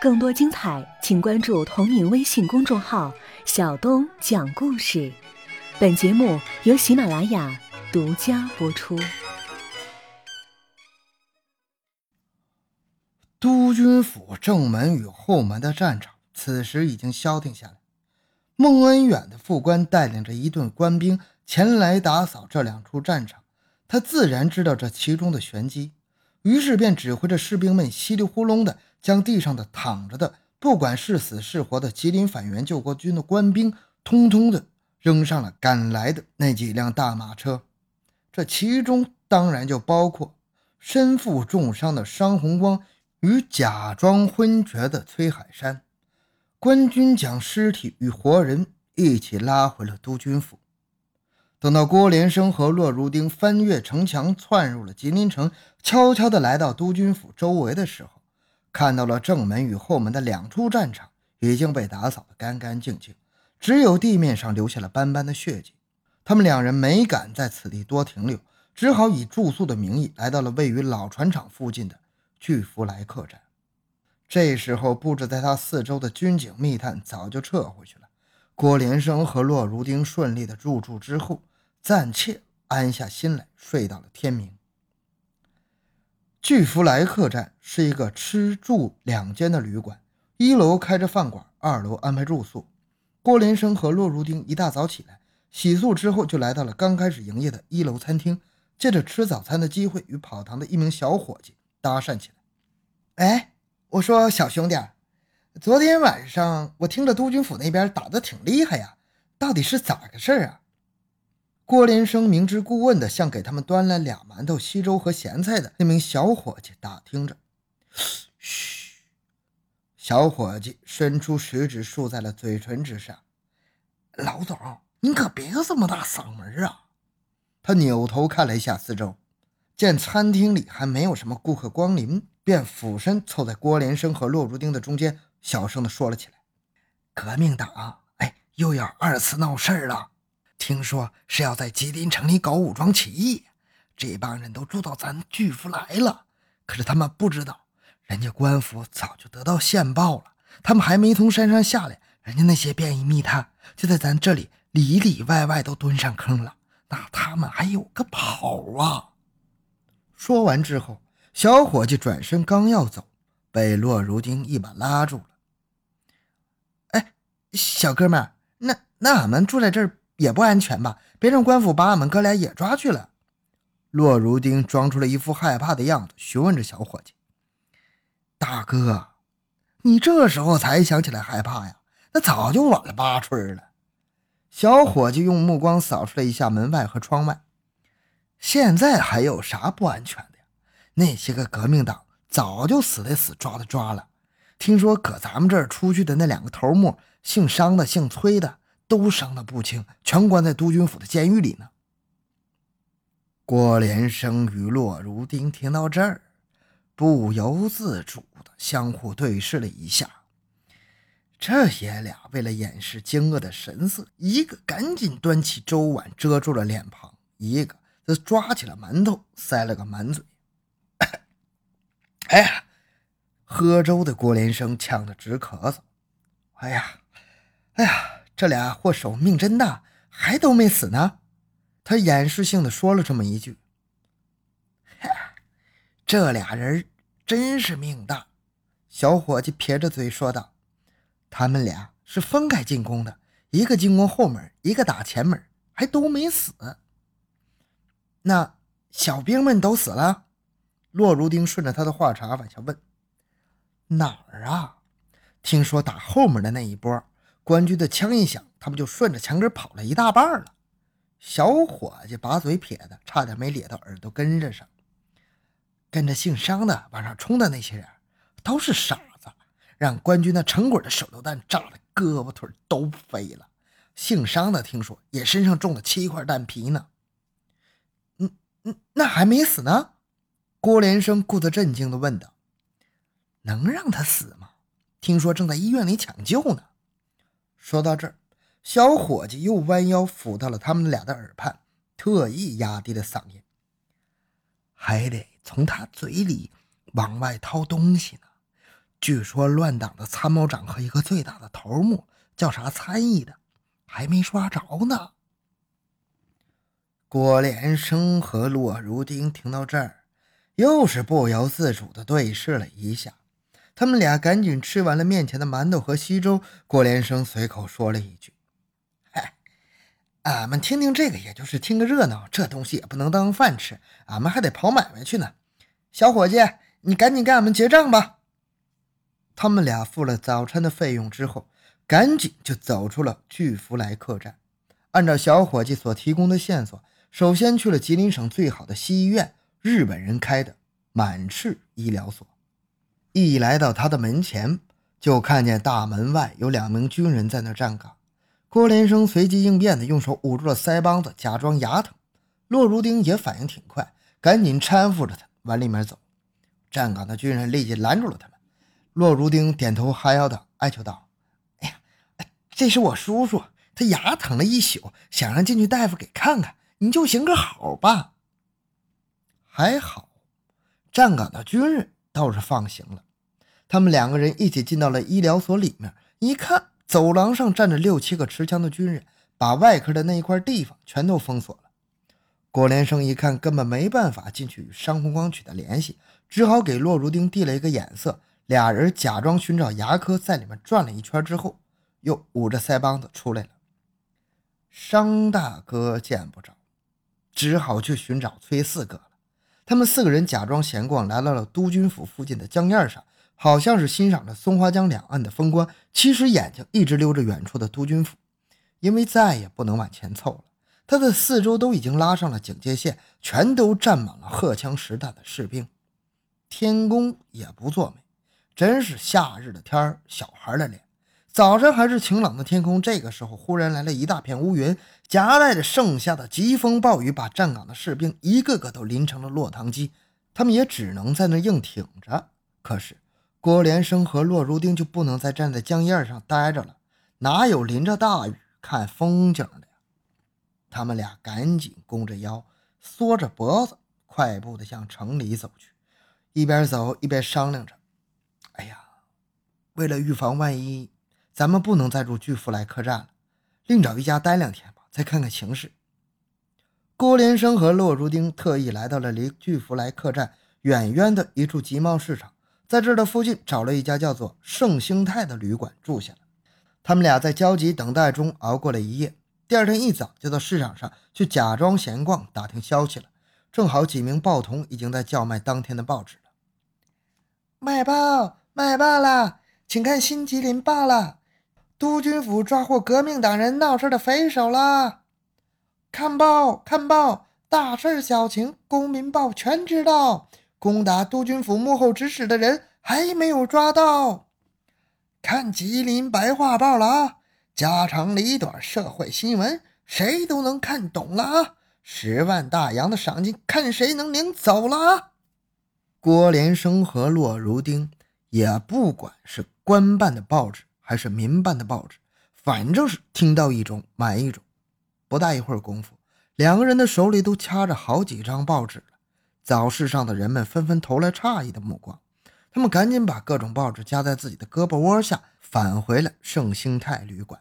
更多精彩，请关注同名微信公众号“小东讲故事”。本节目由喜马拉雅独家播出。督军府正门与后门的战场此时已经消停下来。孟恩远的副官带领着一队官兵前来打扫这两处战场，他自然知道这其中的玄机，于是便指挥着士兵们稀里呼隆的。将地上的躺着的，不管是死是活的吉林反袁救国军的官兵，通通的扔上了赶来的那几辆大马车。这其中当然就包括身负重伤的商红光与假装昏厥的崔海山。官军将尸体与活人一起拉回了督军府。等到郭连生和骆如丁翻越城墙，窜入了吉林城，悄悄地来到督军府周围的时候，看到了正门与后门的两处战场已经被打扫得干干净净，只有地面上留下了斑斑的血迹。他们两人没敢在此地多停留，只好以住宿的名义来到了位于老船厂附近的巨福来客栈。这时候，布置在他四周的军警密探早就撤回去了。郭连生和骆如丁顺利的入住之后，暂且安下心来，睡到了天明。巨福来客栈是一个吃住两间的旅馆，一楼开着饭馆，二楼安排住宿。郭连生和骆如丁一大早起来洗漱之后，就来到了刚开始营业的一楼餐厅，借着吃早餐的机会，与跑堂的一名小伙计搭讪起来。哎，我说小兄弟，昨天晚上我听着督军府那边打得挺厉害呀，到底是咋个事儿啊？郭连生明知故问的向给他们端来俩馒头、稀粥和咸菜的那名小伙计打听着。嘘，小伙计伸出食指竖在了嘴唇之上。老总，您可别这么大嗓门啊！他扭头看了一下四周，见餐厅里还没有什么顾客光临，便俯身凑在郭连生和骆如丁的中间，小声的说了起来：“革命党，哎，又要二次闹事儿了。”听说是要在吉林城里搞武装起义，这帮人都住到咱巨福来了。可是他们不知道，人家官府早就得到线报了。他们还没从山上下来，人家那些便衣密探就在咱这里里里外外都蹲上坑了。那他们还有个跑啊！说完之后，小伙计转身刚要走，被骆如丁一把拉住了。哎，小哥们，那那俺们住在这儿。也不安全吧？别让官府把俺们哥俩也抓去了。骆如丁装出了一副害怕的样子，询问着小伙计：“大哥，你这时候才想起来害怕呀？那早就晚了八春了。”小伙计用目光扫视了一下门外和窗外，现在还有啥不安全的呀？那些个革命党早就死的死，抓的抓了。听说搁咱们这儿出去的那两个头目，姓商的，姓崔的。都伤得不轻，全关在督军府的监狱里呢。郭连生与骆如丁听到这儿，不由自主的相互对视了一下。这爷俩为了掩饰惊愕的神色，一个赶紧端起粥碗遮住了脸庞，一个则抓起了馒头塞了个满嘴。哎呀，喝粥的郭连生呛得直咳嗽。哎呀，哎呀！这俩祸首命真大，还都没死呢。他掩饰性的说了这么一句：“这俩人真是命大。”小伙计撇着嘴说道：“他们俩是分开进攻的，一个进攻后门，一个打前门，还都没死。那小兵们都死了？”洛如丁顺着他的话茬往下问：“哪儿啊？听说打后门的那一波。”官军的枪一响，他们就顺着墙根跑了一大半了。小伙计把嘴撇的差点没咧到耳朵根子上。跟着姓商的往上冲的那些人都是傻子，让官军那成鬼的手榴弹炸的胳膊腿都飞了。姓商的听说也身上中了七块弹皮呢。嗯嗯，那还没死呢？郭连生故作震惊地问道：“能让他死吗？听说正在医院里抢救呢。”说到这儿，小伙计又弯腰抚到了他们俩的耳畔，特意压低了嗓音：“还得从他嘴里往外掏东西呢。据说乱党的参谋长和一个最大的头目叫啥参议的，还没抓着呢。郭连生和骆如丁听到这儿，又是不由自主的对视了一下。他们俩赶紧吃完了面前的馒头和稀粥。郭连生随口说了一句：“嗨，俺们听听这个，也就是听个热闹。这东西也不能当饭吃，俺们还得跑买卖去呢。小伙计，你赶紧给俺们结账吧。”他们俩付了早餐的费用之后，赶紧就走出了巨福来客栈。按照小伙计所提供的线索。首先去了吉林省最好的西医院，日本人开的满赤医疗所。一来到他的门前，就看见大门外有两名军人在那站岗。郭连生随机应变的用手捂住了腮帮子，假装牙疼。骆如丁也反应挺快，赶紧搀扶着他往里面走。站岗的军人立即拦住了他们。骆如丁点头哈腰的哀求道：“哎呀，这是我叔叔，他牙疼了一宿，想让进去大夫给看看。”你就行个好吧。还好，站岗的军人倒是放行了。他们两个人一起进到了医疗所里面，一看走廊上站着六七个持枪的军人，把外科的那一块地方全都封锁了。郭连生一看根本没办法进去与商红光取得联系，只好给骆如丁递了一个眼色。俩人假装寻找牙科，在里面转了一圈之后，又捂着腮帮子出来了。商大哥见不着。只好去寻找崔四哥。他们四个人假装闲逛，来到了督军府附近的江面上，好像是欣赏着松花江两岸的风光，其实眼睛一直溜着远处的督军府，因为再也不能往前凑了。他的四周都已经拉上了警戒线，全都站满了荷枪实弹的士兵。天公也不作美，真是夏日的天儿，小孩的脸。早上还是晴朗的天空，这个时候忽然来了一大片乌云，夹带着盛夏的疾风暴雨，把站岗的士兵一个个都淋成了落汤鸡。他们也只能在那硬挺着。可是郭连生和骆如丁就不能再站在江沿上待着了，哪有淋着大雨看风景的呀？他们俩赶紧弓着腰，缩着脖子，快步地向城里走去，一边走一边商量着：“哎呀，为了预防万一。”咱们不能再住巨福来客栈了，另找一家待两天吧，再看看形势。郭连生和骆如丁特意来到了离巨福来客栈远远的一处集贸市场，在这儿的附近找了一家叫做盛兴泰的旅馆住下了。他们俩在焦急等待中熬过了一夜，第二天一早就到市场上去假装闲逛打听消息了。正好几名报童已经在叫卖当天的报纸了，卖报卖报了，请看《新吉林报》了。督军府抓获革命党人闹事的匪首了！看报，看报，大事小情，公民报全知道。攻打督军府幕后指使的人还没有抓到。看吉林白话报了啊，家长里短社会新闻，谁都能看懂了啊！十万大洋的赏金，看谁能领走了啊！郭连生和骆如丁也不管是官办的报纸。还是民办的报纸，反正是听到一种买一种。不大一会儿功夫，两个人的手里都掐着好几张报纸了。早市上的人们纷纷投来诧异的目光，他们赶紧把各种报纸夹在自己的胳膊窝下，返回了盛兴泰旅馆。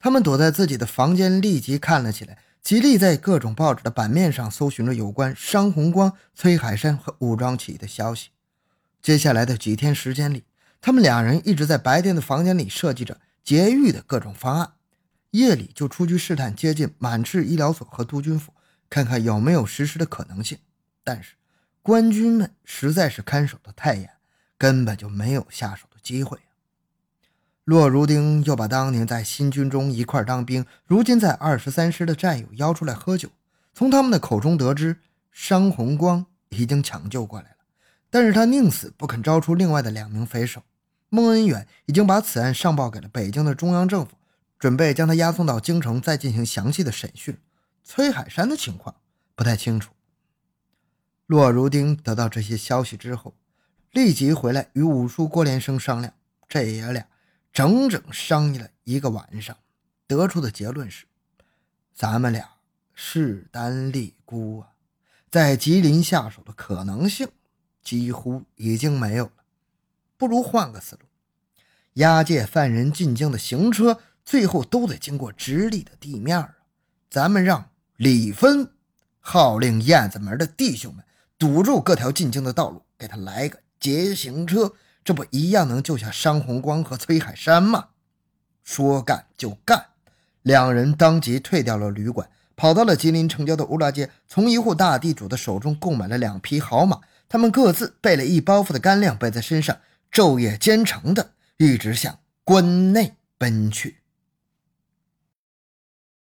他们躲在自己的房间，立即看了起来，极力在各种报纸的版面上搜寻着有关商红光、崔海山和武装起义的消息。接下来的几天时间里，他们两人一直在白天的房间里设计着劫狱的各种方案，夜里就出去试探接近满赤医疗所和督军府，看看有没有实施的可能性。但是官军们实在是看守的太严，根本就没有下手的机会。骆如丁又把当年在新军中一块当兵，如今在二十三师的战友邀出来喝酒，从他们的口中得知，商红光已经抢救过来了，但是他宁死不肯招出另外的两名匪首。孟恩远已经把此案上报给了北京的中央政府，准备将他押送到京城，再进行详细的审讯。崔海山的情况不太清楚。骆如丁得到这些消息之后，立即回来与五叔郭连生商量。这爷俩整整商议了一个晚上，得出的结论是：咱们俩势单力孤啊，在吉林下手的可能性几乎已经没有了。不如换个思路。押解犯人进京的行车，最后都得经过直隶的地面啊。咱们让李芬号令燕子门的弟兄们堵住各条进京的道路，给他来个劫行车，这不一样能救下商红光和崔海山吗？说干就干，两人当即退掉了旅馆，跑到了吉林城郊的乌拉街，从一户大地主的手中购买了两匹好马。他们各自备了一包袱的干粮，背在身上，昼夜兼程的，一直向关内奔去。